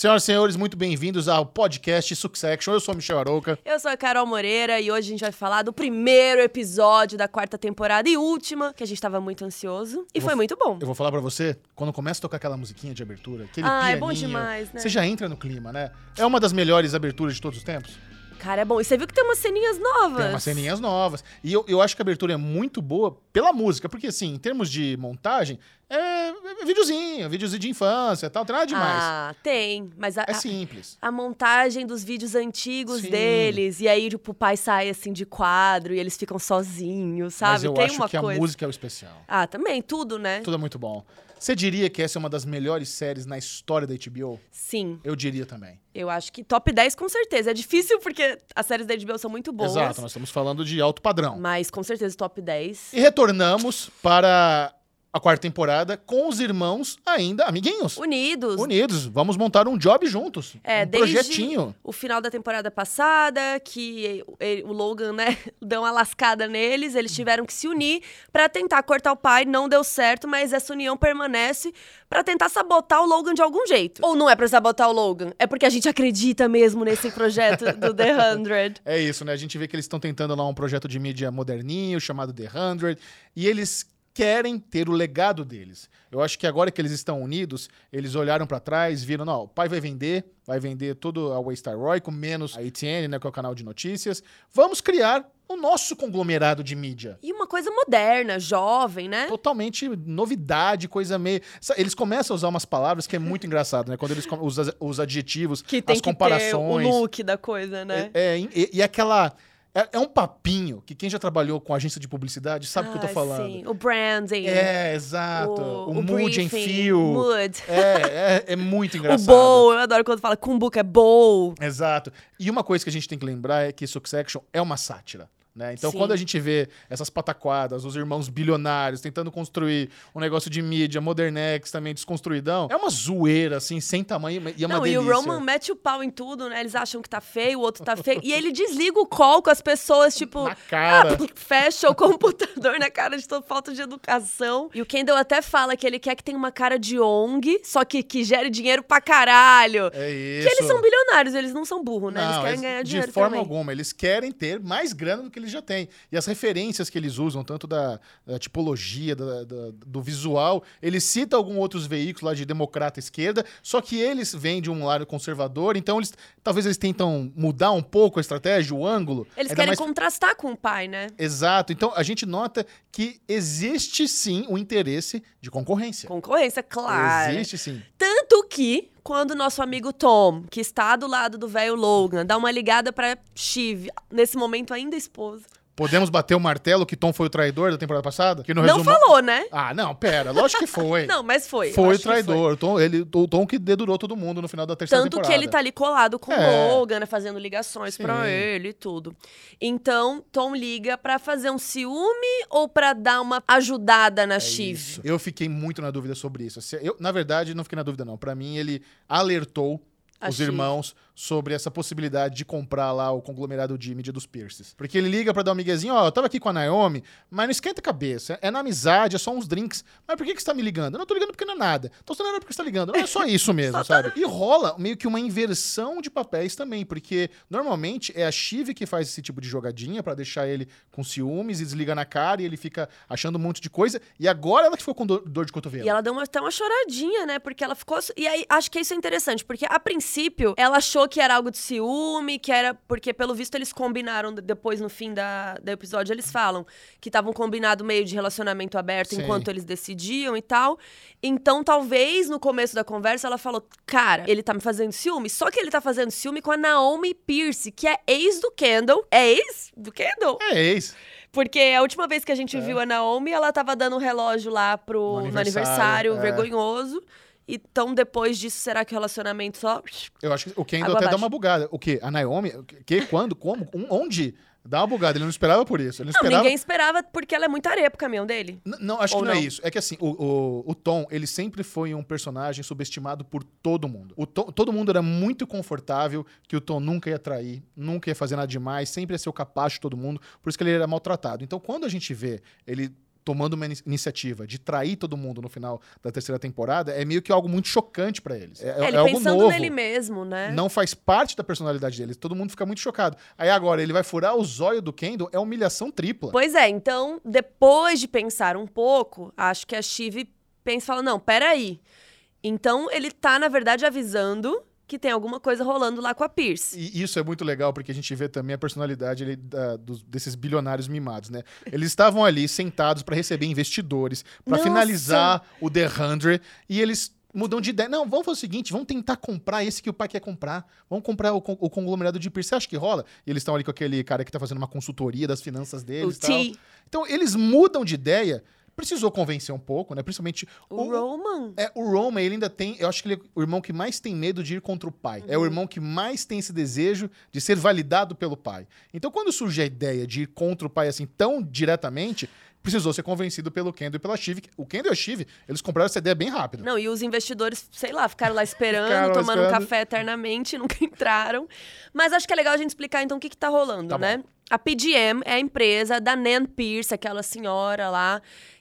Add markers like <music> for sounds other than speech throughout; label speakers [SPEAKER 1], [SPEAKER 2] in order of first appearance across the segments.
[SPEAKER 1] Senhoras e senhores, muito bem-vindos ao podcast Succession. Eu sou o Michel Arouca.
[SPEAKER 2] Eu sou a Carol Moreira e hoje a gente vai falar do primeiro episódio da quarta temporada e última, que a gente tava muito ansioso. E
[SPEAKER 1] Eu
[SPEAKER 2] foi
[SPEAKER 1] vou-
[SPEAKER 2] muito bom.
[SPEAKER 1] Eu vou falar pra você, quando começa a tocar aquela musiquinha de abertura, aquele
[SPEAKER 2] Ah, é
[SPEAKER 1] pianinho,
[SPEAKER 2] bom demais, né?
[SPEAKER 1] Você já entra no clima, né? É uma das melhores aberturas de todos os tempos.
[SPEAKER 2] Cara, é bom. E você viu que tem umas ceninhas novas.
[SPEAKER 1] Tem umas ceninhas novas. E eu, eu acho que a abertura é muito boa pela música, porque assim, em termos de montagem, é, é videozinho, videozinho de infância e tal, não tem nada demais.
[SPEAKER 2] Ah, tem. Mas a,
[SPEAKER 1] é
[SPEAKER 2] a-
[SPEAKER 1] simples.
[SPEAKER 2] a montagem dos vídeos antigos
[SPEAKER 1] Sim.
[SPEAKER 2] deles. E aí, tipo, o pai sai assim de quadro e eles ficam sozinhos, sabe?
[SPEAKER 1] Mas eu
[SPEAKER 2] tem
[SPEAKER 1] acho
[SPEAKER 2] uma
[SPEAKER 1] que a
[SPEAKER 2] coisa.
[SPEAKER 1] música é o especial.
[SPEAKER 2] Ah, também, tudo, né?
[SPEAKER 1] Tudo é muito bom. Você diria que essa é uma das melhores séries na história da HBO?
[SPEAKER 2] Sim.
[SPEAKER 1] Eu diria também.
[SPEAKER 2] Eu acho que top 10 com certeza. É difícil porque as séries da HBO são muito boas.
[SPEAKER 1] Exato, nós estamos falando de alto padrão.
[SPEAKER 2] Mas com certeza top 10.
[SPEAKER 1] E retornamos para a quarta temporada com os irmãos ainda amiguinhos.
[SPEAKER 2] Unidos.
[SPEAKER 1] Unidos. Vamos montar um job juntos.
[SPEAKER 2] É,
[SPEAKER 1] um
[SPEAKER 2] desde
[SPEAKER 1] projetinho.
[SPEAKER 2] o final da temporada passada, que ele- o Logan, né, <laughs> deu uma lascada neles, eles tiveram que se unir pra tentar cortar o pai, não deu certo, mas essa união permanece pra tentar sabotar o Logan de algum jeito. Ou não é pra sabotar o Logan, é porque a gente acredita mesmo nesse projeto do The <laughs> 100.
[SPEAKER 1] É isso, né? A gente vê que eles estão tentando lá um projeto de mídia moderninho, chamado The 100, e eles querem ter o legado deles. Eu acho que agora que eles estão unidos, eles olharam pra trás, viram, não, o pai vai vender, vai vender tudo a Waystar Roy, com menos a ATN, né, que é o canal de notícias. Vamos criar o nosso conglomerado de mídia.
[SPEAKER 2] E uma coisa moderna, jovem, né?
[SPEAKER 1] Totalmente novidade, coisa meio. Eles começam a usar umas palavras que é muito engraçado, né? Quando eles com- usam os adjetivos,
[SPEAKER 2] Que tem
[SPEAKER 1] as
[SPEAKER 2] que ter o
[SPEAKER 1] comparações.
[SPEAKER 2] look da coisa, né?
[SPEAKER 1] É, é, e, e aquela. É, é um papinho que quem já trabalhou com agência de publicidade sabe o que eu tô
[SPEAKER 2] Ah,
[SPEAKER 1] falando.
[SPEAKER 2] Sim, o branding.
[SPEAKER 1] É, exato. O, mood em fio.
[SPEAKER 2] Mood.
[SPEAKER 1] É, é, é muito <laughs>
[SPEAKER 2] O
[SPEAKER 1] engraçado.
[SPEAKER 2] bowl, eu adoro quando fala cumbuca, é bowl.
[SPEAKER 1] Exato. E uma coisa que a gente tem que lembrar é que Succession é uma sátira. Né? Então,
[SPEAKER 2] Sim.
[SPEAKER 1] quando a gente vê essas pataquadas, os irmãos bilionários tentando construir um negócio de mídia, Modernex também desconstruidão, é uma zoeira, assim, sem tamanho e é uma
[SPEAKER 2] Não,
[SPEAKER 1] delícia.
[SPEAKER 2] e o Roman mete o pau em tudo, né? Eles acham que tá feio, o outro tá feio. e ele desliga o call com as pessoas, tipo.
[SPEAKER 1] Na cara.
[SPEAKER 2] ah, <laughs> fecha o computador na cara de toda falta de educação. E o Kendall até fala que ele quer que tenha uma cara de ONG, só que que gere dinheiro pra caralho.
[SPEAKER 1] É isso.
[SPEAKER 2] Que eles são bilionários, eles não são burros, né? eles
[SPEAKER 1] Não,
[SPEAKER 2] querem
[SPEAKER 1] eles-
[SPEAKER 2] ganhar
[SPEAKER 1] de
[SPEAKER 2] dinheiro
[SPEAKER 1] forma
[SPEAKER 2] também.
[SPEAKER 1] alguma. Eles querem ter mais grana do que eles já têm. E as referências que eles usam, tanto da, da tipologia, da- da- do visual, eles citam alguns outros veículos lá de democrata esquerda, só que eles vêm de um lado conservador, então eles talvez eles tentam mudar um pouco a estratégia, o ângulo.
[SPEAKER 2] Eles querem
[SPEAKER 1] mais-
[SPEAKER 2] contrastar com o pai, né?
[SPEAKER 1] Exato. Então a gente nota que existe sim o interesse de concorrência.
[SPEAKER 2] Concorrência, claro.
[SPEAKER 1] Existe sim.
[SPEAKER 2] Tanto que, quando nosso amigo Tom, que está do lado do velho Logan, dá uma ligada pra Shiv, nesse momento ainda esposa.
[SPEAKER 1] Podemos bater o martelo que Tom foi o traidor da temporada passada? Que no
[SPEAKER 2] Não
[SPEAKER 1] resumo...
[SPEAKER 2] falou, né?
[SPEAKER 1] Ah, não, pera. Lógico que foi. <laughs>
[SPEAKER 2] Não, mas foi.
[SPEAKER 1] Foi o traidor. O Tom, ele, o Tom que dedurou todo mundo no final da terceira
[SPEAKER 2] Tanto
[SPEAKER 1] temporada.
[SPEAKER 2] que ele tá ali colado com
[SPEAKER 1] É.
[SPEAKER 2] o Logan, né, fazendo ligações
[SPEAKER 1] Sim.
[SPEAKER 2] pra ele e tudo. Então, Tom liga pra fazer um ciúme ou pra dar uma ajudada na
[SPEAKER 1] É
[SPEAKER 2] Shiv?
[SPEAKER 1] isso. Eu fiquei muito na dúvida sobre isso. Eu, na verdade, não fiquei na dúvida, não. Pra mim, ele alertou
[SPEAKER 2] A
[SPEAKER 1] os irmãos sobre essa possibilidade de comprar lá o conglomerado de mídia dos Pierces. Porque ele liga pra dar um miguezinho, ó, eu tava aqui com a Naomi, mas não esquenta a cabeça. É na amizade, é só uns drinks. Mas por que, que você tá me ligando? Eu não tô ligando porque não é nada. Tô falando porque você tá ligando. Não é só isso mesmo, <laughs> sabe? E rola meio que uma inversão de papéis também, porque normalmente é a Shiv que faz esse tipo de jogadinha pra deixar ele com ciúmes e desliga na cara e ele fica achando um monte de coisa. E agora ela que ficou com dor, dor de cotovelo.
[SPEAKER 2] E ela deu uma, até uma choradinha, né? Porque ela ficou. E aí, acho que isso é interessante, porque a princípio ela achou que era algo de ciúme, que era. Porque, pelo visto, eles combinaram de- depois, no fim da, do episódio, eles falam que estavam combinado meio de relacionamento aberto enquanto eles decidiam e tal. Então, talvez no começo da conversa ela falou: Cara, ele tá me fazendo ciúme. Só que ele tá fazendo ciúme com a Naomi Pierce, que é ex do Kendall. É ex do Kendall?
[SPEAKER 1] É ex.
[SPEAKER 2] Porque a última vez que a gente viu a Naomi, ela tava dando um relógio lá pro,
[SPEAKER 1] No
[SPEAKER 2] no
[SPEAKER 1] aniversário,
[SPEAKER 2] aniversário,
[SPEAKER 1] é.
[SPEAKER 2] vergonhoso. Então, depois disso, será que o relacionamento só.
[SPEAKER 1] Eu acho que o Kendall até dá
[SPEAKER 2] abaixo.
[SPEAKER 1] uma bugada. O quê? A Naomi? O Que? Quando? Como? Um- Onde? Dá uma bugada. Ele não esperava por isso. Ele não,
[SPEAKER 2] Não,
[SPEAKER 1] esperava.
[SPEAKER 2] ninguém esperava porque ela é muito areia pro caminhão dele.
[SPEAKER 1] N- Não, acho
[SPEAKER 2] Ou
[SPEAKER 1] que não, é
[SPEAKER 2] não?
[SPEAKER 1] isso. É que assim, o, o, o Tom, ele sempre foi um personagem subestimado por todo mundo. O Tom- todo mundo era muito confortável que o Tom nunca ia trair, nunca ia fazer nada demais, sempre ia ser o capacho de todo mundo, por isso que ele era maltratado. Então, quando a gente vê ele tomando uma iniciativa de trair todo mundo no final da terceira temporada é meio que algo muito chocante para eles. É,
[SPEAKER 2] é, ele
[SPEAKER 1] é algo
[SPEAKER 2] pensando
[SPEAKER 1] novo.
[SPEAKER 2] nele mesmo, né?
[SPEAKER 1] Não faz parte da personalidade dele. Todo mundo fica muito chocado. Aí agora ele vai furar o zóio do Kendall, é humilhação tripla.
[SPEAKER 2] Pois é, então depois de pensar um pouco, acho que a Shiv pensa e fala: não, peraí. Então ele tá, na verdade, avisando que tem alguma coisa rolando lá com a Pierce.
[SPEAKER 1] E isso é muito legal, porque a gente vê também a personalidade ali, da, dos, desses bilionários mimados, né? Eles estavam ali sentados para receber investidores, para finalizar o The Hundred, e eles mudam de ideia. Não, vamos fazer o seguinte, vamos tentar comprar esse que o pai quer comprar. Vamos comprar o, o conglomerado de Pierce. Você acha que rola? E eles estão ali com aquele cara que tá fazendo uma consultoria das finanças deles. O T. Então, eles mudam de ideia precisou convencer um pouco, né? Principalmente
[SPEAKER 2] o, o Roman.
[SPEAKER 1] É, o Roman, ele ainda tem, eu acho que ele é o irmão que mais tem medo de ir contra o pai. Uhum. É o uhum. irmão que mais tem esse desejo de ser validado pelo pai. Então, quando surge a ideia de ir contra o pai assim tão diretamente, precisou ser convencido pelo Kendo e pela Chive. O Kendo e a Chive, eles compraram essa ideia bem rápido.
[SPEAKER 2] Não, e os investidores, sei lá, ficaram lá esperando, <laughs> ficaram tomando esperando. um café eternamente, <laughs> nunca entraram. Mas acho que é legal a gente explicar então o que, que tá rolando, tá né? Bom. A PGM é a empresa da Nan Pierce, aquela senhora lá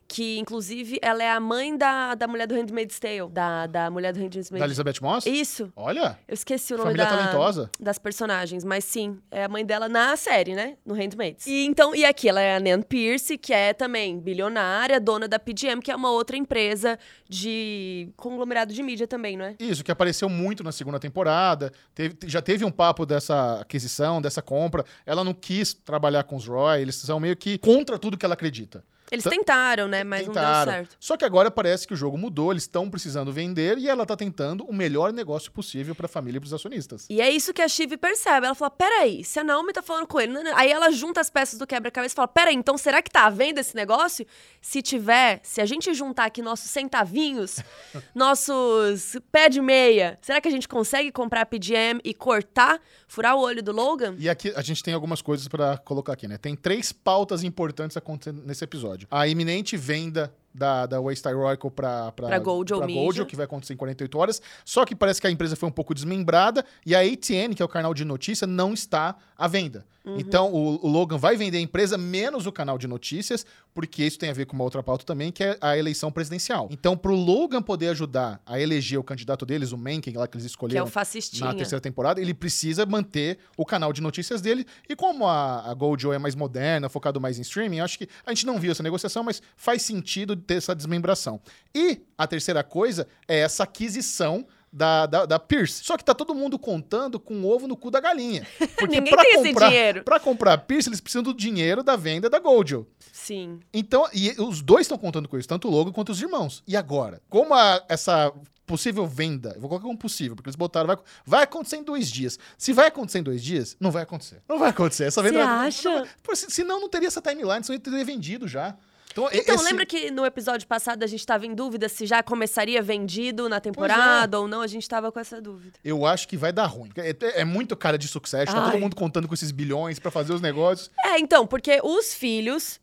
[SPEAKER 2] que inclusive ela é a mãe da, da mulher do Handmaid's Tale, da, da mulher do Handmaid's Tale.
[SPEAKER 1] Da Elizabeth Moss?
[SPEAKER 2] Isso.
[SPEAKER 1] Olha.
[SPEAKER 2] Eu esqueci o nome
[SPEAKER 1] Família
[SPEAKER 2] da,
[SPEAKER 1] talentosa.
[SPEAKER 2] das personagens, mas sim, é a mãe dela na série, né? No Handmaid's. E então, e aqui ela é a Nan Pierce, que é também bilionária, dona da PGM, que é uma outra empresa de conglomerado de mídia também, não é?
[SPEAKER 1] Isso, que apareceu muito na segunda temporada. Teve, já teve um papo dessa aquisição, dessa compra. Ela não quis trabalhar com os Roy, eles são meio que contra tudo que ela acredita.
[SPEAKER 2] Eles tentaram, né? Mas tentaram. não deu certo.
[SPEAKER 1] Só que agora parece que o jogo mudou, eles estão precisando vender e ela tá tentando o melhor negócio possível pra família e pros acionistas.
[SPEAKER 2] E é isso que a Chive percebe. Ela fala: peraí, se a Naomi tá falando com ele. Aí ela junta as peças do quebra-cabeça e fala: peraí, então será que tá à venda esse negócio? Se tiver, se a gente juntar aqui nossos centavinhos, <laughs> nossos pé de meia, será que a gente consegue comprar a PGM e cortar, furar o olho do Logan?
[SPEAKER 1] E aqui a gente tem algumas coisas para colocar aqui, né? Tem três pautas importantes acontecendo nesse episódio episódio. A iminente venda da, da Waystar Oracle para
[SPEAKER 2] Gold pra Gold,
[SPEAKER 1] que vai acontecer em 48 horas. Só que parece que a empresa foi um pouco desmembrada e a ATN, que é o canal de notícia, não está à venda. Uhum. Então o, o, Logan vai vender a empresa menos o canal de notícias, porque isso tem a ver com uma outra pauta também, que é a eleição presidencial. Então, para o Logan poder ajudar a eleger o candidato deles, o Mencken, lá que eles escolheram
[SPEAKER 2] que é o
[SPEAKER 1] na terceira temporada, ele precisa manter o canal de notícias dele. E como a, a Gold é mais moderna, focado mais em streaming, acho que a gente não viu essa negociação, mas faz sentido ter essa desmembração. E a terceira coisa é essa aquisição da, da, da, Pierce. Só que tá todo mundo contando com o ovo no cu da galinha. <laughs>
[SPEAKER 2] Porque Ninguém pra tem comprar, esse dinheiro.
[SPEAKER 1] Pra comprar a Pierce, eles precisam do dinheiro da venda da Goldil.
[SPEAKER 2] Sim.
[SPEAKER 1] Então, e os dois estão contando com isso, tanto o Logan quanto os irmãos. E agora? Como a, essa possível venda, eu vou colocar como possível, porque eles botaram, vai, vai acontecer em dois dias. Se vai acontecer em dois dias, não vai acontecer. Não vai acontecer. Essa venda
[SPEAKER 2] Você
[SPEAKER 1] vai,
[SPEAKER 2] acha?
[SPEAKER 1] Não, não, senão não teria essa timeline, senão teria vendido já.
[SPEAKER 2] Então, então esse... lembra que no episódio passado a gente estava em dúvida se já começaria vendido na temporada é. ou não? A gente estava com essa dúvida.
[SPEAKER 1] Eu acho que vai dar ruim. É, é muito cara de sucesso, tá todo mundo contando com esses bilhões para fazer os negócios.
[SPEAKER 2] É, então, porque os filhos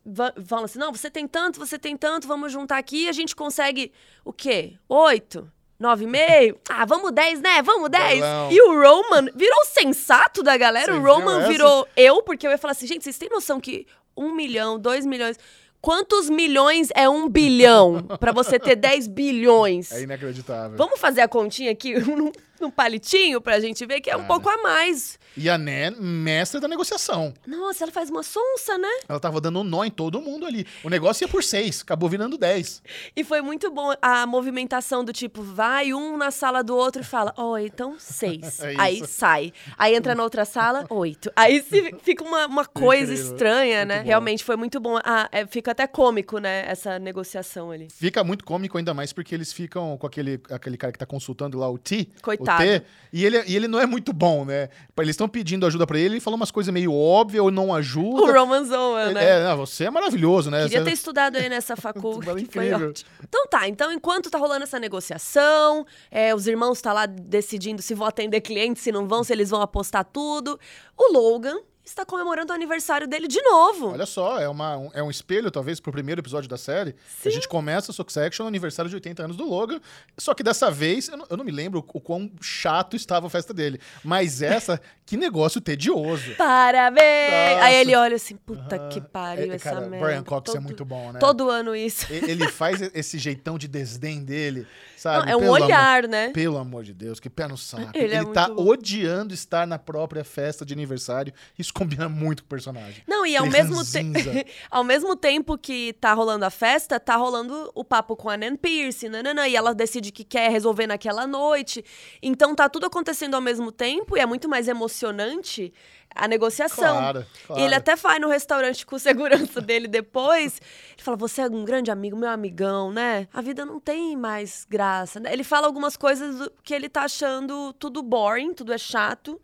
[SPEAKER 2] falam assim: não, você tem tanto, você tem tanto, vamos juntar aqui e a gente consegue o quê? Oito? Nove e meio? <laughs> Ah, vamos dez, né? Vamos dez. E o Roman virou sensato da galera. Você o Roman virou eu, porque eu ia falar assim, gente, vocês têm noção que um milhão, dois milhões... Quantos milhões é um bilhão? para você ter 10 <laughs> bilhões.
[SPEAKER 1] É inacreditável.
[SPEAKER 2] Vamos fazer a continha aqui? <laughs> num palitinho pra gente ver que é Cara. um pouco a mais.
[SPEAKER 1] E a Né, mestre da negociação.
[SPEAKER 2] Nossa, ela faz uma sonsa, né?
[SPEAKER 1] Ela tava dando um nó em todo mundo ali. O negócio ia por seis, acabou virando dez.
[SPEAKER 2] E foi muito bom a movimentação do tipo, vai um na sala do outro e fala, ó, oh, então seis. <laughs> é Aí sai. Aí entra na outra sala, oito. Aí se, <laughs> fica uma, uma coisa Incrível. estranha, muito né? Bom. Realmente foi muito bom. Ah, é, fica até cômico, né, essa negociação ali.
[SPEAKER 1] Fica muito cômico ainda mais porque eles ficam com aquele, aquele cara que tá consultando lá o T.
[SPEAKER 2] Coitado
[SPEAKER 1] T, e ele, e ele não é muito bom, né? Eles estão pedindo ajuda para ele, ele fala umas coisas meio óbvias ou não ajuda.
[SPEAKER 2] O Roman Zoa, né?
[SPEAKER 1] É, não, você é maravilhoso, né?
[SPEAKER 2] Queria
[SPEAKER 1] você...
[SPEAKER 2] ter estudado aí nessa <laughs> faculdade, foi ótimo. Então tá, então enquanto tá rolando essa negociação, é, os irmãos tá lá decidindo se vão atender clientes, se não vão, se eles vão apostar tudo, o Logan está comemorando o aniversário dele de novo.
[SPEAKER 1] Olha só, é, uma, um, é um espelho, talvez, pro primeiro episódio da série. A gente começa Succession no aniversário de 80 anos do Logan. Só que dessa vez, eu não, eu não me lembro o quão chato estava a festa dele. Mas <laughs> essa, que negócio tedioso.
[SPEAKER 2] Parabéns!
[SPEAKER 1] Nossa.
[SPEAKER 2] Aí ele olha assim, puta
[SPEAKER 1] Aham.
[SPEAKER 2] que pariu
[SPEAKER 1] É,
[SPEAKER 2] essa
[SPEAKER 1] cara,
[SPEAKER 2] merda.
[SPEAKER 1] Brian Cox é
[SPEAKER 2] Todo-
[SPEAKER 1] muito bom, né?
[SPEAKER 2] Todo ano isso.
[SPEAKER 1] Ele <laughs> faz esse jeitão de desdém dele,
[SPEAKER 2] Não,
[SPEAKER 1] sabe?
[SPEAKER 2] é um
[SPEAKER 1] Pelo amor-
[SPEAKER 2] olhar, né?
[SPEAKER 1] Pelo amor de Deus, que pé no saco.
[SPEAKER 2] Ele
[SPEAKER 1] Ele,
[SPEAKER 2] é
[SPEAKER 1] tá
[SPEAKER 2] muito
[SPEAKER 1] odiando estar na própria festa de aniversário. Isso combina muito com o personagem.
[SPEAKER 2] Não, e ao mesmo, te- <laughs> ao mesmo tempo que tá rolando a festa, tá rolando o papo com a Nan Pierce, nananã, e ela decide que quer resolver naquela noite. Então tá tudo acontecendo ao mesmo tempo e é muito mais emocionante a negociação.
[SPEAKER 1] Claro, claro.
[SPEAKER 2] E ele até vai no restaurante com o segurança dele depois. Ele fala: Você é um grande amigo, meu amigão, né? A vida não tem mais graça. né? Ele fala algumas coisas que ele tá achando tudo boring, tudo é chato.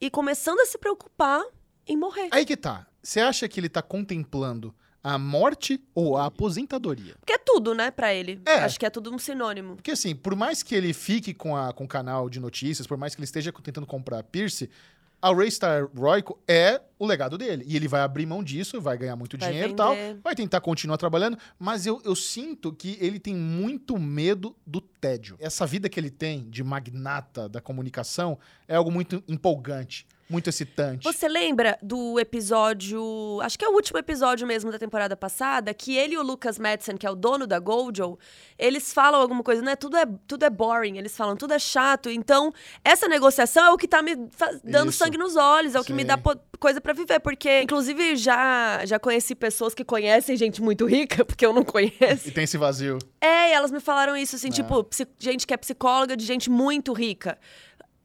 [SPEAKER 2] E começando a se preocupar em morrer.
[SPEAKER 1] Aí que tá. Você acha que ele tá contemplando a morte ou a aposentadoria?
[SPEAKER 2] Porque é tudo, né, pra ele.
[SPEAKER 1] É.
[SPEAKER 2] Acho que é tudo um sinônimo.
[SPEAKER 1] Porque assim, por mais que ele fique com, a, com o canal de notícias, por mais que ele esteja tentando comprar a Pierce, a Raystar Royco é o legado dele. E ele vai abrir mão disso, vai ganhar muito
[SPEAKER 2] Vai
[SPEAKER 1] dinheiro e tal, vai tentar continuar trabalhando, mas eu, eu sinto que ele tem muito medo do tédio. Essa vida que ele tem de magnata da comunicação é algo muito empolgante, muito excitante.
[SPEAKER 2] Você lembra do episódio. Acho que é o último episódio mesmo da temporada passada, que ele e o Lucas Madsen, que é o dono da Gojo, eles falam alguma coisa, né? Tudo é, tudo é boring, eles falam, tudo é chato. Então, essa negociação é o que tá me dando
[SPEAKER 1] Isso.
[SPEAKER 2] sangue nos olhos, é o que me
[SPEAKER 1] Sim.
[SPEAKER 2] dá coisa pra viver. Porque, inclusive, já, já conheci pessoas que conhecem gente muito rica, <laughs> porque eu não conheço.
[SPEAKER 1] E tem esse vazio.
[SPEAKER 2] É, e elas me falaram isso, assim,
[SPEAKER 1] É.
[SPEAKER 2] tipo, gente que é psicóloga de gente muito rica.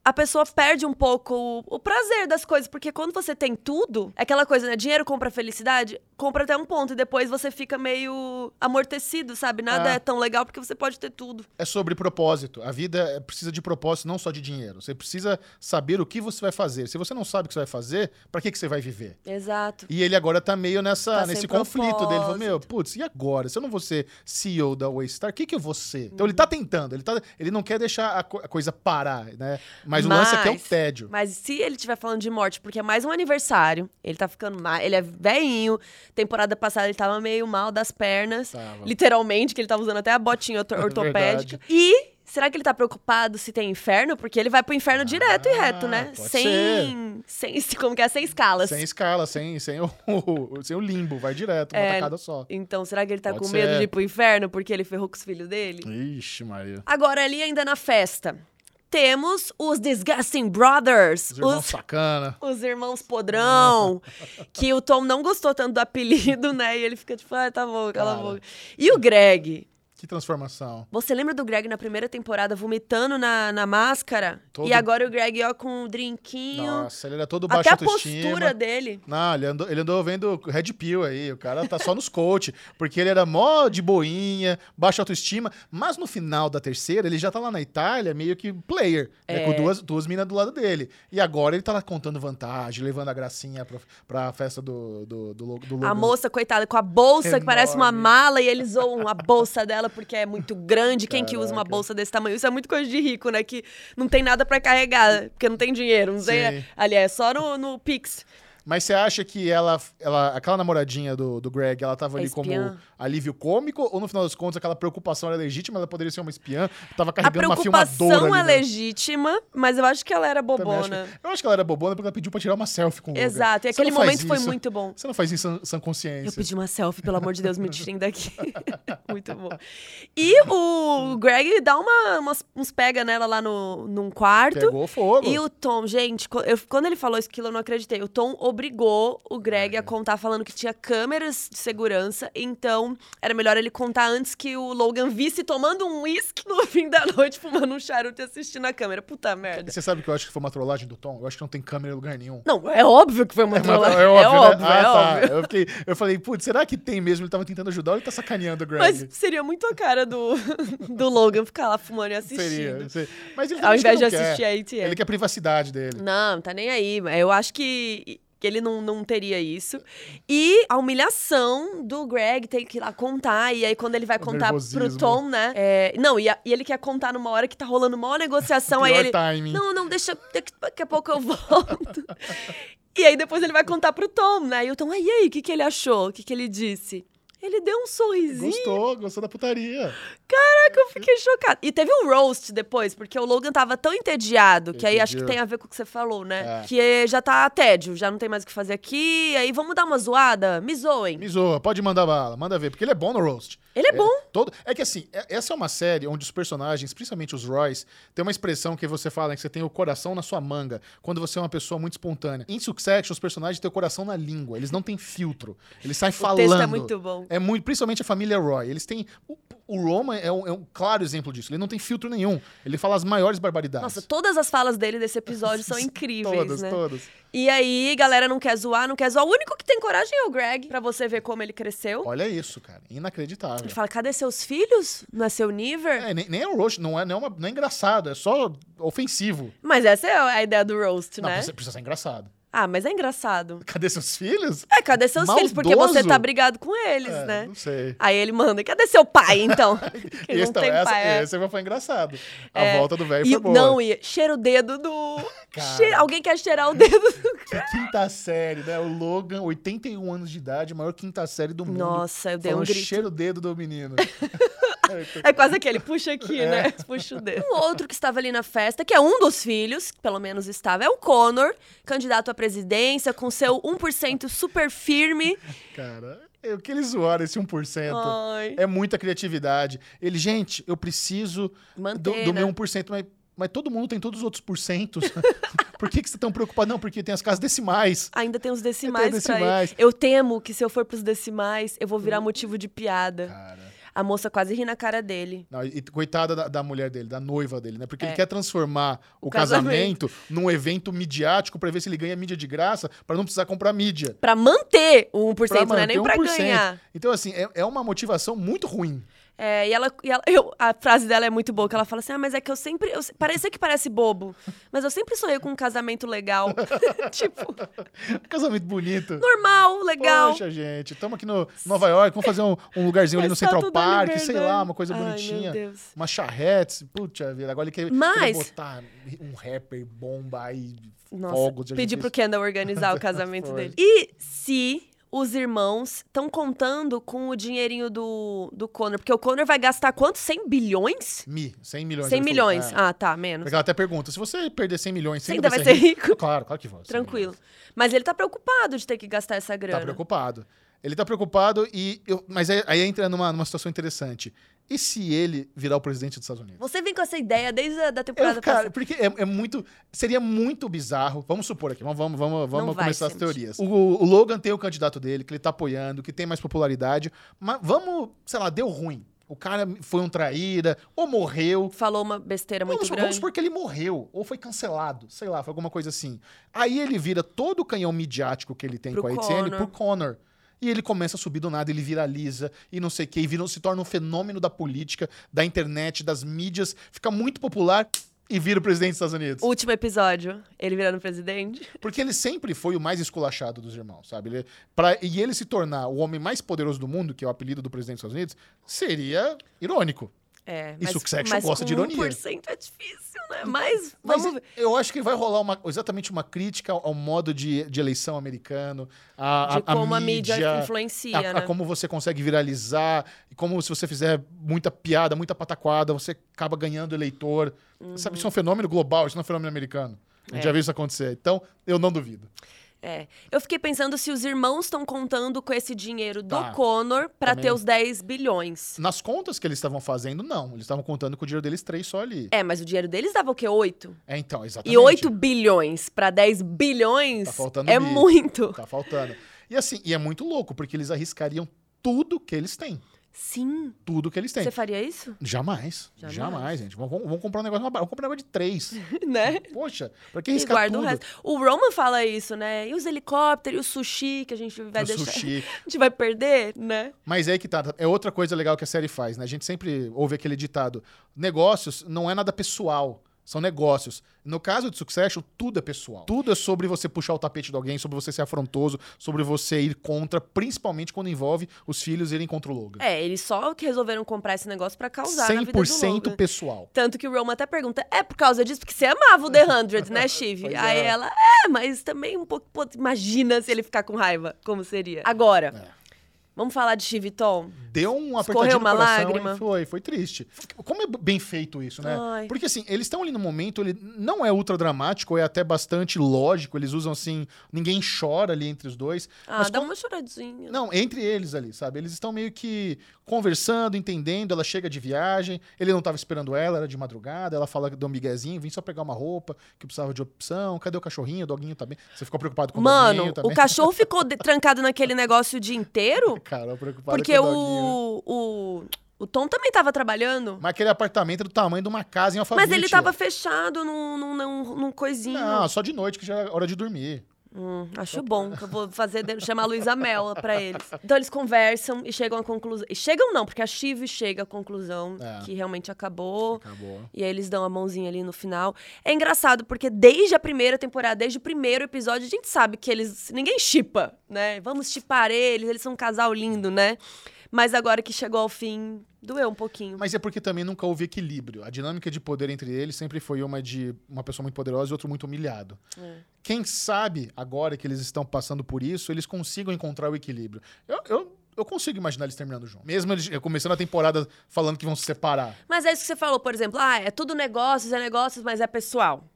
[SPEAKER 2] A pessoa perde um pouco o, prazer das coisas, porque quando você tem tudo, é aquela coisa, né? Dinheiro compra felicidade, compra até um ponto, e depois você fica meio amortecido, sabe? Nada
[SPEAKER 1] É.
[SPEAKER 2] é tão legal porque você pode ter tudo.
[SPEAKER 1] É sobre propósito. A vida é- precisa de propósito, não só de dinheiro. Você precisa saber o que você vai fazer. Se você não sabe o que você vai fazer, pra que, que você vai viver?
[SPEAKER 2] Exato.
[SPEAKER 1] E ele agora tá meio nessa,
[SPEAKER 2] Tá
[SPEAKER 1] nesse conflito dele. Falou,
[SPEAKER 2] propósito.
[SPEAKER 1] meu, putz, e agora? Se eu não vou ser CEO da Waystar, o que, que eu vou ser? Então ele tá tentando, ele, tá, ele não quer deixar a, co- a coisa parar, né? Mas, o lance aqui é o
[SPEAKER 2] Mas-
[SPEAKER 1] tédio.
[SPEAKER 2] Mas se ele estiver falando de morte, porque é mais um aniversário, ele tá ficando mais. Ele é velhinho. Temporada passada ele tava meio mal das pernas.
[SPEAKER 1] Tava.
[SPEAKER 2] Literalmente, que ele tava usando até a botinha <laughs>
[SPEAKER 1] É
[SPEAKER 2] ortopédica. E. Será que ele tá preocupado se tem inferno? Porque ele vai pro inferno direto e reto, né?
[SPEAKER 1] Ah,
[SPEAKER 2] Sem, sem. <laughs> Como que é? Sem escalas.
[SPEAKER 1] Sem escala, sem, sem, o, <laughs> sem o limbo, vai direto, uma
[SPEAKER 2] É.
[SPEAKER 1] tacada só.
[SPEAKER 2] Então, será que ele tá
[SPEAKER 1] Pode
[SPEAKER 2] com medo
[SPEAKER 1] ser.
[SPEAKER 2] de ir pro inferno porque ele ferrou com os filhos dele?
[SPEAKER 1] Ixi, Maria.
[SPEAKER 2] Agora, ali ainda na festa, temos os Disgusting Brothers.
[SPEAKER 1] Os irmãos
[SPEAKER 2] os
[SPEAKER 1] sacana. <laughs>
[SPEAKER 2] Os irmãos podrão, <laughs> que o Tom não gostou tanto do apelido, né? E ele fica tipo, ah, tá bom, cala a boca. E o Greg?
[SPEAKER 1] Que transformação.
[SPEAKER 2] Você lembra do Greg na primeira temporada vomitando na, na máscara?
[SPEAKER 1] Todo-
[SPEAKER 2] E agora o Greg, ó, com um drinquinho.
[SPEAKER 1] Nossa, ele era todo baixo
[SPEAKER 2] Até a
[SPEAKER 1] autoestima.
[SPEAKER 2] postura dele.
[SPEAKER 1] Não, ele andou, ele andou vendo Red Pill aí. O cara tá só nos coach. <laughs> Porque ele era mó de boinha, baixa autoestima. Mas no final da terceira, ele já tá lá na Itália, meio que player. né,
[SPEAKER 2] É.
[SPEAKER 1] com duas, duas minas do lado dele. E agora ele tá lá contando vantagem, levando a gracinha pra, pra festa do, do, do, do
[SPEAKER 2] A moça, coitada, com a bolsa que parece uma
[SPEAKER 1] Enorme.
[SPEAKER 2] mala e eles zoam a bolsa dela porque é muito grande. Quem que usa uma
[SPEAKER 1] Caraca.
[SPEAKER 2] bolsa desse tamanho? Isso é muito coisa de rico, né? Que não tem nada pra carregar, porque não tem dinheiro. Não sei.
[SPEAKER 1] Sim.
[SPEAKER 2] Ali é só no, no Pix.
[SPEAKER 1] Mas você acha que ela, ela aquela namoradinha do, do Greg, ela tava
[SPEAKER 2] É
[SPEAKER 1] ali como alívio cômico? Ou no final das contas, aquela preocupação era legítima, ela poderia ser uma espiã? Tava
[SPEAKER 2] A
[SPEAKER 1] carregando uma filmadora
[SPEAKER 2] preocupação
[SPEAKER 1] ali,
[SPEAKER 2] é
[SPEAKER 1] né?
[SPEAKER 2] legítima, mas eu acho que ela era
[SPEAKER 1] acho
[SPEAKER 2] bobona.
[SPEAKER 1] que- eu acho que ela era bobona porque ela pediu pra tirar uma selfie com o.
[SPEAKER 2] Exato, e aquele momento foi
[SPEAKER 1] isso.
[SPEAKER 2] muito bom.
[SPEAKER 1] Você não faz isso sem, consciência.
[SPEAKER 2] Eu pedi uma selfie, pelo amor de Deus, me tirem daqui. <laughs> Muito bom. E o Greg dá uma, umas- uns pega nela lá no, num quarto.
[SPEAKER 1] Pegou fogo.
[SPEAKER 2] E o Tom, gente, eu- quando ele falou isso, aquilo eu não acreditei. O Tom obrigou o Greg
[SPEAKER 1] É.
[SPEAKER 2] a contar falando que tinha câmeras de segurança, então era melhor ele contar antes que o Logan visse tomando um uísque no <laughs> fim da noite, fumando um charuto e assistindo a câmera. Puta merda.
[SPEAKER 1] Você sabe que eu acho que foi uma trollagem do Tom? Eu acho que não tem câmera em lugar nenhum.
[SPEAKER 2] Não, é óbvio que foi uma
[SPEAKER 1] É,
[SPEAKER 2] trollagem.
[SPEAKER 1] é óbvio, né?
[SPEAKER 2] óbvio,
[SPEAKER 1] ah,
[SPEAKER 2] é
[SPEAKER 1] tá.
[SPEAKER 2] óbvio.
[SPEAKER 1] Eu, fiquei, eu falei, putz, será que tem mesmo? Ele tava tentando ajudar ou ele tá sacaneando o Greg?
[SPEAKER 2] Mas seria muito a cara do, <laughs> do Logan ficar lá fumando e assistindo.
[SPEAKER 1] Seria. seria. Mas ele
[SPEAKER 2] Ao invés de
[SPEAKER 1] não quer.
[SPEAKER 2] assistir a ATM.
[SPEAKER 1] Ele quer a privacidade dele.
[SPEAKER 2] Não, tá nem aí. Eu acho que, que ele não, não teria isso. E a humilhação do Greg tem que ir lá contar. E aí, quando ele vai contar pro. Tom, né? é, não, e, a- e ele quer contar numa hora que tá rolando uma negociação. aí ele.
[SPEAKER 1] timing.
[SPEAKER 2] Não, não, deixa. Daqui, daqui a pouco eu volto. <laughs> E aí depois ele vai contar pro Tom, né? E o Tom, ah, e aí, o que, que ele achou? O que, que ele disse? Ele deu um sorrisinho.
[SPEAKER 1] Gostou, gostou da putaria.
[SPEAKER 2] Caraca, eu fiquei chocada. E teve um roast depois, porque o Logan tava tão entediado, que aí acho que tem a ver com o que você falou, né?
[SPEAKER 1] É.
[SPEAKER 2] Que já tá tédio, já não tem mais o que fazer aqui. Aí vamos dar uma zoada? Me zoem.
[SPEAKER 1] Me zoa, pode mandar bala, manda ver, porque ele é bom no roast.
[SPEAKER 2] Ele é bom.
[SPEAKER 1] Todo... É que assim, é- essa é uma série onde os personagens, principalmente os Roys, tem uma expressão que você fala que você tem o coração na sua manga, quando você é uma pessoa muito espontânea. Em Succession, os personagens têm o coração na língua, eles não têm filtro. Eles saem
[SPEAKER 2] O
[SPEAKER 1] falando.
[SPEAKER 2] texto é muito bom.
[SPEAKER 1] É muito, principalmente a família Roy. Eles têm. O, o Roman é um, é um claro exemplo disso. Ele não tem filtro nenhum. Ele fala as maiores barbaridades.
[SPEAKER 2] Nossa, todas as falas dele desse episódio são <laughs> incríveis,
[SPEAKER 1] todas,
[SPEAKER 2] né?
[SPEAKER 1] todas.
[SPEAKER 2] E aí, galera não quer zoar, não quer zoar. O único que tem coragem é o Greg, pra você ver como ele cresceu.
[SPEAKER 1] Olha isso, cara. Inacreditável.
[SPEAKER 2] Ele fala, cadê seus filhos? Não é seu nível?
[SPEAKER 1] É, nem, nem é um roast, não é, não, é uma- não é engraçado, é só ofensivo.
[SPEAKER 2] Mas essa é a ideia do roast,
[SPEAKER 1] Não,
[SPEAKER 2] né?
[SPEAKER 1] precisa, precisa ser engraçado.
[SPEAKER 2] Ah, mas é engraçado.
[SPEAKER 1] Cadê seus filhos?
[SPEAKER 2] É, cadê seus filhos? Porque você
[SPEAKER 1] Maldoso.
[SPEAKER 2] tá brigado com eles,
[SPEAKER 1] É,
[SPEAKER 2] né?
[SPEAKER 1] Não sei.
[SPEAKER 2] Aí ele manda, cadê seu pai, então? <laughs> <laughs>
[SPEAKER 1] Esse,
[SPEAKER 2] não tem
[SPEAKER 1] essa,
[SPEAKER 2] pai. é.
[SPEAKER 1] esse foi engraçado. A
[SPEAKER 2] É.
[SPEAKER 1] volta do velho foi boa.
[SPEAKER 2] não, e cheira o dedo do... <laughs>
[SPEAKER 1] Cara.
[SPEAKER 2] Cheira- Alguém quer cheirar o dedo do...
[SPEAKER 1] Que quinta série, né? O Logan, 81 anos de idade, maior quinta série do mundo.
[SPEAKER 2] Nossa, eu dei um grito.
[SPEAKER 1] cheira o dedo do menino.
[SPEAKER 2] É quase aquele, puxa aqui,
[SPEAKER 1] É.
[SPEAKER 2] né? <laughs> Puxa o dedo. Um outro que estava ali na festa, que é um dos filhos, que pelo menos estava, é o Connor, candidato à presidência, com seu 1% super firme.
[SPEAKER 1] Cara, é o que eles zoaram esse 1%.
[SPEAKER 2] Ai.
[SPEAKER 1] É muita criatividade. Ele, gente, eu preciso do,
[SPEAKER 2] Manter,
[SPEAKER 1] do
[SPEAKER 2] né?
[SPEAKER 1] meu 1%, mas, mas todo mundo tem todos os outros porcentos. <laughs> Por que, que você tá tão preocupado? Não, porque tem as casas decimais.
[SPEAKER 2] Ainda tem os decimais,
[SPEAKER 1] Tem
[SPEAKER 2] pra
[SPEAKER 1] decimais.
[SPEAKER 2] Eu temo que se eu for pros decimais, eu vou virar motivo de piada.
[SPEAKER 1] Cara.
[SPEAKER 2] A moça quase ri na cara dele.
[SPEAKER 1] Não, e coitada da, da mulher dele, da noiva dele, né? Porque
[SPEAKER 2] É.
[SPEAKER 1] ele quer transformar o,
[SPEAKER 2] casamento.
[SPEAKER 1] casamento. num evento midiático pra ver se ele ganha mídia de graça, pra não precisar comprar mídia.
[SPEAKER 2] Pra manter o 1%,
[SPEAKER 1] Pra
[SPEAKER 2] não é nem
[SPEAKER 1] manter
[SPEAKER 2] pra
[SPEAKER 1] 1%.
[SPEAKER 2] ganhar.
[SPEAKER 1] Então, assim, é, é uma motivação muito ruim.
[SPEAKER 2] É, e ela, e ela- eu- a frase dela é muito boa, que ela fala assim, ah, mas é que eu sempre, eu, que parece bobo, mas eu sempre sonhei com um casamento legal. <laughs> tipo,
[SPEAKER 1] Casamento bonito.
[SPEAKER 2] normal, legal.
[SPEAKER 1] Poxa, gente, estamos aqui no Nova York, vamos fazer um, um lugarzinho ali no Central Park, sei lá, uma coisa
[SPEAKER 2] Ai,
[SPEAKER 1] bonitinha.
[SPEAKER 2] meu Deus.
[SPEAKER 1] Uma charretes, putz vida, agora ele quer,
[SPEAKER 2] Mas-
[SPEAKER 1] botar um rapper, bomba aí,
[SPEAKER 2] Nossa,
[SPEAKER 1] fogos de
[SPEAKER 2] pedi pro. Kendall organizar o casamento <laughs> dele. E se os irmãos estão contando com o dinheirinho do, do Connor? Porque o Connor vai gastar quanto? 100 bilhões?
[SPEAKER 1] Mi, 100 milhões.
[SPEAKER 2] 100
[SPEAKER 1] ele falou.
[SPEAKER 2] milhões.
[SPEAKER 1] É.
[SPEAKER 2] Ah, tá, menos.
[SPEAKER 1] Porque ela até pergunta, se você perder 100 milhões,
[SPEAKER 2] Você
[SPEAKER 1] você
[SPEAKER 2] ainda vai ser rico?
[SPEAKER 1] Claro, claro que vai. 100
[SPEAKER 2] Tranquilo.
[SPEAKER 1] milhões.
[SPEAKER 2] Mas ele tá preocupado de ter que gastar essa grana.
[SPEAKER 1] Tá preocupado. Ele tá preocupado e... eu- mas aí, aí entra numa, numa situação interessante. E se ele virar o presidente dos Estados Unidos?
[SPEAKER 2] Você vem com essa ideia desde a da temporada
[SPEAKER 1] Eu, cara,
[SPEAKER 2] passada.
[SPEAKER 1] porque é, é muito. Seria muito bizarro. Vamos supor aqui, vamos, vamos, vamos, vamos começar as teorias. O, o Logan tem o candidato dele, que ele tá apoiando, que tem mais popularidade. Mas vamos, sei lá, deu ruim. O cara foi um traíra, ou morreu.
[SPEAKER 2] Falou uma besteira muito
[SPEAKER 1] Vamos,
[SPEAKER 2] grande.
[SPEAKER 1] vamos supor que ele morreu, ou foi cancelado, sei lá, foi alguma coisa assim. Aí ele vira todo o canhão midiático que ele tem
[SPEAKER 2] Pro
[SPEAKER 1] com a ATN
[SPEAKER 2] Conor.
[SPEAKER 1] pro Connor. E ele começa a subir do nada, ele viraliza e não sei o quê, e vira, se torna um fenômeno da política, da internet, das mídias, fica muito popular e vira o presidente dos Estados Unidos.
[SPEAKER 2] Último episódio, ele virando presidente.
[SPEAKER 1] Porque ele sempre foi o mais esculachado dos irmãos, sabe? Ele, pra, e ele se tornar o homem mais poderoso do mundo, que é o apelido do presidente dos Estados Unidos, seria irônico.
[SPEAKER 2] É, mas,
[SPEAKER 1] Succession
[SPEAKER 2] mas
[SPEAKER 1] gosta de ironia.
[SPEAKER 2] 1% é difícil, né? Mas,
[SPEAKER 1] Mas
[SPEAKER 2] vamos ver.
[SPEAKER 1] eu acho que vai rolar uma- exatamente uma crítica ao, modo de, de eleição americano, a, a-
[SPEAKER 2] De como a, mídia,
[SPEAKER 1] mídia,
[SPEAKER 2] influencia,
[SPEAKER 1] a, a
[SPEAKER 2] né?
[SPEAKER 1] como você consegue viralizar, e como se você fizer muita piada, muita pataquada, você acaba ganhando eleitor. Sabe, isso é um fenômeno global, isso não é um fenômeno americano. A gente
[SPEAKER 2] Uhum. É.
[SPEAKER 1] já viu isso acontecer. Então, eu não duvido.
[SPEAKER 2] É. Eu fiquei pensando se os irmãos estão contando com esse dinheiro do
[SPEAKER 1] Tá.
[SPEAKER 2] Connor pra
[SPEAKER 1] Também.
[SPEAKER 2] ter os 10 bilhões.
[SPEAKER 1] Nas contas que eles estavam fazendo, não. Eles estavam contando com o dinheiro deles três só ali.
[SPEAKER 2] É, mas o dinheiro deles dava o quê? 8?
[SPEAKER 1] É, então, exatamente.
[SPEAKER 2] E 8 bilhões pra 10 bilhões
[SPEAKER 1] Tá faltando
[SPEAKER 2] é
[SPEAKER 1] bi.
[SPEAKER 2] muito.
[SPEAKER 1] Tá faltando. E assim, e é muito louco, porque eles arriscariam tudo que eles têm.
[SPEAKER 2] Sim.
[SPEAKER 1] Tudo que eles têm.
[SPEAKER 2] Você faria isso?
[SPEAKER 1] Jamais.
[SPEAKER 2] Jamais.
[SPEAKER 1] Jamais, gente. Vamos, vamos- comprar um negócio. Vamos comprar um negócio de três. <laughs>
[SPEAKER 2] né?
[SPEAKER 1] Poxa, pra que
[SPEAKER 2] E
[SPEAKER 1] arriscar
[SPEAKER 2] guarda
[SPEAKER 1] tudo?
[SPEAKER 2] o resto. O Roman fala isso, né? E os helicópteros, e o sushi que a gente vai
[SPEAKER 1] O
[SPEAKER 2] deixar.
[SPEAKER 1] sushi. <laughs>
[SPEAKER 2] A gente vai perder, né?
[SPEAKER 1] Mas é aí que tá. É outra coisa legal que a série faz, né? A gente sempre ouve aquele ditado: negócios não é nada pessoal. São negócios. No caso de Succession, tudo é pessoal. Tudo é sobre você puxar o tapete de alguém, sobre você ser afrontoso, sobre você ir contra, principalmente quando envolve os filhos irem contra o Logan.
[SPEAKER 2] É, eles só que resolveram comprar esse negócio pra causar na vida do
[SPEAKER 1] 100%
[SPEAKER 2] Logan.
[SPEAKER 1] pessoal.
[SPEAKER 2] Tanto que o Roman até pergunta, é por causa disso? Porque você amava o The Hundred, né, <laughs> Shiv?
[SPEAKER 1] Pois
[SPEAKER 2] Aí
[SPEAKER 1] é.
[SPEAKER 2] ela, é, mas também um pouco, pô, imagina se ele ficar com raiva, como seria. Agora,
[SPEAKER 1] É.
[SPEAKER 2] vamos falar de Shiv Tom?
[SPEAKER 1] Deu um apertadinho no
[SPEAKER 2] uma
[SPEAKER 1] coração
[SPEAKER 2] lágrima?
[SPEAKER 1] foi, foi triste. Como é bem feito isso, né?
[SPEAKER 2] Ai.
[SPEAKER 1] Porque assim, eles estão ali no momento, ele não é ultra dramático, é até bastante lógico, eles usam assim, ninguém chora ali entre os dois.
[SPEAKER 2] Ah, dá
[SPEAKER 1] como-
[SPEAKER 2] uma choradinha.
[SPEAKER 1] Não, entre eles ali, sabe? Eles estão meio que conversando, entendendo. Ela chega de viagem, ele não estava esperando ela, era de madrugada. Ela fala do miguezinho, vim só pegar uma roupa, que precisava de opção. Cadê o cachorrinho? O doguinho também. Você ficou preocupado com o
[SPEAKER 2] Mano,
[SPEAKER 1] doguinho também?
[SPEAKER 2] o cachorro ficou <laughs> trancado naquele negócio o dia inteiro?
[SPEAKER 1] Cara, preocupado
[SPEAKER 2] Porque
[SPEAKER 1] com o doguinho.
[SPEAKER 2] o, o, o Tom também tava trabalhando.
[SPEAKER 1] Mas aquele apartamento é do tamanho de uma casa em Alphaville.
[SPEAKER 2] Mas ele tava fechado num, num, num, num coisinho.
[SPEAKER 1] Não, só de noite, que já é hora de dormir.
[SPEAKER 2] Hum, acho bom, que eu vou fazer, chamar a Luísa Mel pra eles. Então eles conversam e chegam à conclusão. E chegam não, porque a Chive chega à conclusão
[SPEAKER 1] É.
[SPEAKER 2] que realmente acabou.
[SPEAKER 1] Acabou.
[SPEAKER 2] E aí eles dão a mãozinha ali no final. É engraçado, porque desde a primeira temporada, desde o primeiro episódio, a gente sabe que eles. Ninguém chipa, né? Vamos chipar eles, eles são um casal lindo, né? Mas agora que chegou ao fim, doeu um pouquinho.
[SPEAKER 1] Mas é porque também nunca houve equilíbrio. A dinâmica de poder entre eles sempre foi uma de uma pessoa muito poderosa e outro muito humilhado.
[SPEAKER 2] É.
[SPEAKER 1] Quem sabe, agora que eles estão passando por isso, eles consigam encontrar o equilíbrio. Eu, eu, eu consigo imaginar eles terminando juntos. Mesmo eles começando a temporada falando que vão se separar.
[SPEAKER 2] Mas é isso que você falou, por exemplo, ah, é tudo negócios, é negócios, mas é pessoal.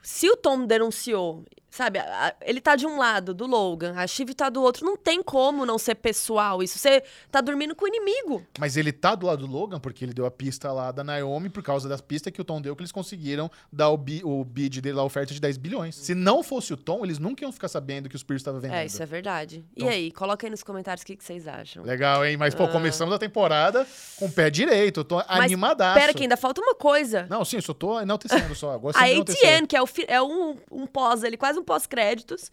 [SPEAKER 2] Se o Tom denunciou, sabe, a- a- ele tá de um lado, do Logan, a Shiv tá do outro, não tem como não ser pessoal isso. Você tá dormindo com o inimigo.
[SPEAKER 1] Mas ele tá do lado do Logan porque ele deu a pista lá da Naomi por causa das pistas que o Tom deu que eles conseguiram dar o, bi, o bid dele lá, a oferta de 10 bilhões. Se não fosse o Tom, eles nunca iam ficar sabendo que os Pierce estava vendendo.
[SPEAKER 2] É, isso é verdade. E
[SPEAKER 1] Então-
[SPEAKER 2] aí, coloca aí nos comentários o que, que vocês acham.
[SPEAKER 1] Legal, hein? Mas, pô, começamos a temporada com o pé direito. Eu tô
[SPEAKER 2] Ah. Mas
[SPEAKER 1] animadaço.
[SPEAKER 2] Pera que ainda falta uma coisa.
[SPEAKER 1] Não, sim, só tô enaltecendo só. Gosto
[SPEAKER 2] A. ATN, que é, o é um, um pós ali, quase um pós-créditos,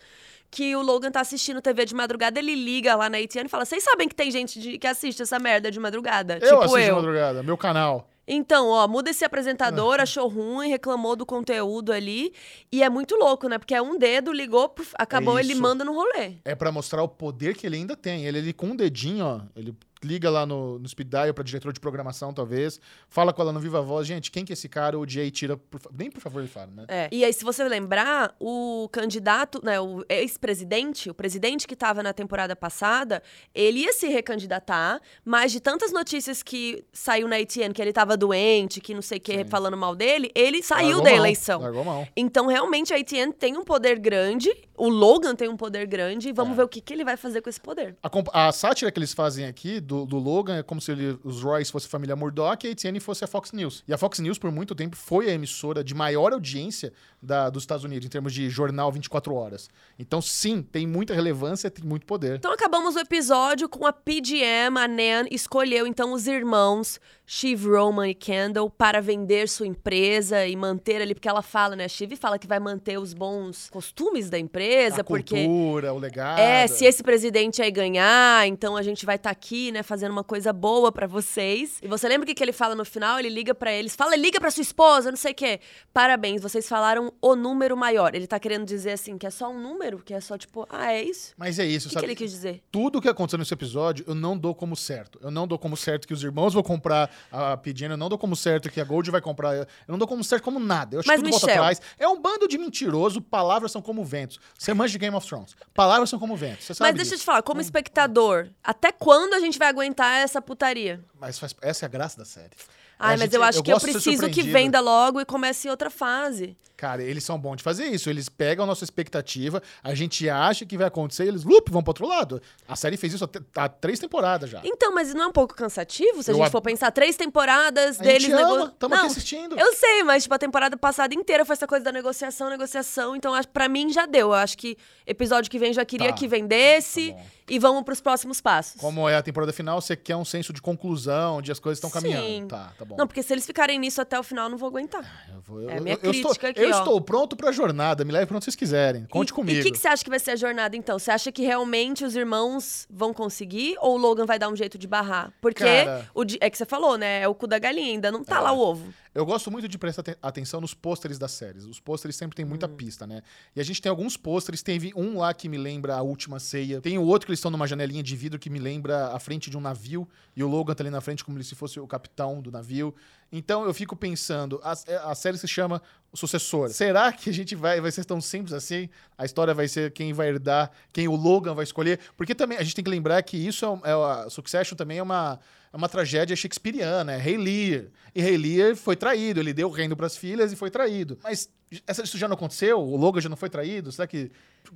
[SPEAKER 2] que o Logan tá assistindo TV de madrugada, ele liga lá na ATN e fala: Vocês sabem que tem gente de- que assiste essa merda de madrugada?
[SPEAKER 1] Eu
[SPEAKER 2] tipo
[SPEAKER 1] assisto de
[SPEAKER 2] eu.
[SPEAKER 1] madrugada, meu canal.
[SPEAKER 2] Então, ó, muda esse apresentador, achou ruim, reclamou do conteúdo ali. E é muito louco, né? Porque é um dedo, ligou, puf, acabou,
[SPEAKER 1] É
[SPEAKER 2] ele manda no rolê.
[SPEAKER 1] É pra mostrar o poder que ele ainda tem. Ele, ele com um dedinho, ó, ele liga lá no, no speed dial pra diretor de programação, talvez. Fala com ela no viva voz. Gente, quem que é esse cara? O Jay tira... Por, nem por favor ele fala, né?
[SPEAKER 2] É. E aí, se você lembrar, o candidato, né, o ex-presidente, o presidente que tava na temporada passada, ele ia se recandidatar, mas de tantas notícias que saiu na ATN que ele tava doente, que não sei o que, falando mal dele, ele saiu
[SPEAKER 1] Largou
[SPEAKER 2] da eleição.
[SPEAKER 1] Largou mão.
[SPEAKER 2] Então, realmente, a ATN tem um poder grande, o Logan tem um poder grande, e vamos
[SPEAKER 1] É.
[SPEAKER 2] ver o que, que ele vai fazer com esse poder.
[SPEAKER 1] A, a sátira que eles fazem aqui do, do Logan é como se ele- os Royce fosse a família Murdoch e a AT&T fosse a Fox News. E a Fox News, por muito tempo, foi a emissora de maior audiência da- dos Estados Unidos, em termos de jornal 24 horas. Então, sim, tem muita relevância, tem muito poder.
[SPEAKER 2] Então acabamos o episódio com a PGM, a Nan escolheu então os irmãos Shiv, Roman e Kendall para vender sua empresa e manter ali, porque ela fala, né? A Shiv fala que vai manter os bons costumes da empresa,
[SPEAKER 1] a
[SPEAKER 2] porque
[SPEAKER 1] cultura, o legado.
[SPEAKER 2] é, se esse presidente aí ganhar, então a gente vai estar aqui, né, fazendo uma coisa boa pra vocês. E você lembra o que, que ele fala no final? Ele liga pra eles, fala, liga pra sua esposa, não sei o quê. Parabéns, vocês falaram o número maior. Ele tá querendo dizer assim, que é só um número, que é só tipo, ah, é isso?
[SPEAKER 1] Mas é isso,
[SPEAKER 2] O que, que
[SPEAKER 1] sabe?
[SPEAKER 2] ele quis dizer?
[SPEAKER 1] Tudo que aconteceu nesse episódio, eu não dou como certo. Eu não dou como certo que os irmãos vão comprar a PGN, eu não dou como certo que a Gold vai comprar. Eu não dou como certo como nada. Eu acho
[SPEAKER 2] Mas,
[SPEAKER 1] que tudo volta
[SPEAKER 2] Michel-
[SPEAKER 1] atrás. É um bando de mentiroso, palavras são como ventos. Você manja de Game of Thrones. Palavras são como ventos.
[SPEAKER 2] Mas deixa eu te falar, como espectador, até quando a gente vai aguentar essa putaria?
[SPEAKER 1] Mas faz- essa é a graça da série.
[SPEAKER 2] Ai,
[SPEAKER 1] A
[SPEAKER 2] mas
[SPEAKER 1] gente-
[SPEAKER 2] eu acho que eu
[SPEAKER 1] de ser
[SPEAKER 2] preciso que venda logo e comece outra fase.
[SPEAKER 1] Cara, eles são bons de fazer isso. Eles pegam a nossa expectativa, a gente acha que vai acontecer, e eles, lup, vão pro outro lado. A série fez isso há, três temporadas já.
[SPEAKER 2] Então, mas não é um pouco cansativo se a
[SPEAKER 1] Eu
[SPEAKER 2] gente
[SPEAKER 1] ad-
[SPEAKER 2] for pensar três temporadas
[SPEAKER 1] A
[SPEAKER 2] deles
[SPEAKER 1] gente ama,
[SPEAKER 2] nego-
[SPEAKER 1] tamo
[SPEAKER 2] não,
[SPEAKER 1] aqui assistindo.
[SPEAKER 2] Eu sei, mas tipo a temporada passada inteira foi essa coisa da negociação, negociação, então para mim já deu. Eu acho que episódio que vem já queria
[SPEAKER 1] Tá,
[SPEAKER 2] que vendesse
[SPEAKER 1] tá
[SPEAKER 2] e vamos pros próximos passos.
[SPEAKER 1] Como é a temporada final, você quer um senso de conclusão, de as coisas estão caminhando. Tá, tá bom.
[SPEAKER 2] Não, porque se eles ficarem nisso até o final, eu não vou aguentar.
[SPEAKER 1] Eu vou- eu-
[SPEAKER 2] É a minha
[SPEAKER 1] eu- eu estou,
[SPEAKER 2] crítica aqui,
[SPEAKER 1] eu
[SPEAKER 2] ó.
[SPEAKER 1] estou pronto pra jornada. Me leve pra onde vocês quiserem. Conte
[SPEAKER 2] e,
[SPEAKER 1] comigo.
[SPEAKER 2] E o que, que você acha que vai ser a jornada, então? Você acha que realmente os irmãos vão conseguir ou o Logan vai dar um jeito de barrar? Porque
[SPEAKER 1] Cara-
[SPEAKER 2] o é que você falou, né? É o cu da galinha, ainda não tá
[SPEAKER 1] É.
[SPEAKER 2] lá o ovo.
[SPEAKER 1] Eu gosto muito de prestar aten- atenção nos pôsteres das séries. Os pôsteres sempre tem muita pista, né? E a gente tem alguns pôsteres. Teve um lá que me lembra a última ceia. Tem o outro que eles estão numa janelinha de vidro que me lembra a frente de um navio. E o Logan tá ali na frente como se fosse o capitão do navio. Então eu fico pensando, a, a série se chama O Sucessor. Será que a gente vai, vai ser tão simples assim? A história vai ser quem vai herdar, quem o Logan vai escolher? Porque também a gente tem que lembrar que isso é, um- é a Succession também é uma, é uma tragédia shakespeariana, é Rei Lear. E Rei Lear foi traído, ele deu o reino para as filhas e foi traído. Mas essa, isso já não aconteceu? O Logan já não foi traído? Será que.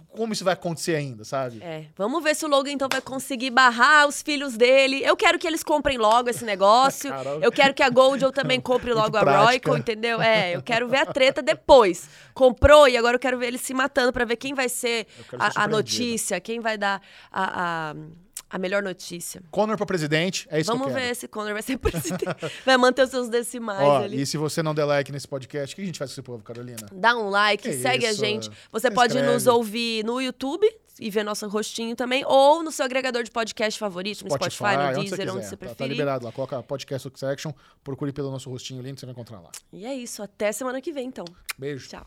[SPEAKER 1] Como isso vai acontecer ainda, sabe?
[SPEAKER 2] É, vamos ver se o Logan então vai conseguir barrar os filhos dele. Eu quero que eles comprem logo esse negócio. <laughs> Eu quero que a Gold também compre <laughs>
[SPEAKER 1] Muito
[SPEAKER 2] logo a. Royco, entendeu? É, eu quero ver a treta depois. Comprou e agora eu quero ver eles se matando pra ver quem vai ser
[SPEAKER 1] ser
[SPEAKER 2] a, a notícia, quem vai dar a, a, a melhor notícia.
[SPEAKER 1] Conor para presidente, é isso
[SPEAKER 2] Vamos
[SPEAKER 1] que eu quero.
[SPEAKER 2] ver se Conor vai ser <laughs> presidente. vai manter os seus decimais
[SPEAKER 1] Ó,
[SPEAKER 2] ali.
[SPEAKER 1] e se você não der like nesse podcast, o que a gente faz com esse povo, Carolina?
[SPEAKER 2] Dá um like,
[SPEAKER 1] Que
[SPEAKER 2] segue
[SPEAKER 1] isso,
[SPEAKER 2] a gente. Você
[SPEAKER 1] Se
[SPEAKER 2] pode
[SPEAKER 1] inscreve.
[SPEAKER 2] nos ouvir no YouTube e ver nosso rostinho também, ou no seu agregador de podcast favorito, no Spotify, no
[SPEAKER 1] onde
[SPEAKER 2] Deezer,
[SPEAKER 1] quiser.
[SPEAKER 2] onde você
[SPEAKER 1] Tá- Tá,
[SPEAKER 2] preferir.
[SPEAKER 1] liberado lá. Coloca podcast Succession, procure pelo nosso rostinho ali, que você vai encontrar lá.
[SPEAKER 2] e é isso, até semana que vem, então.
[SPEAKER 1] Beijo.
[SPEAKER 2] Tchau.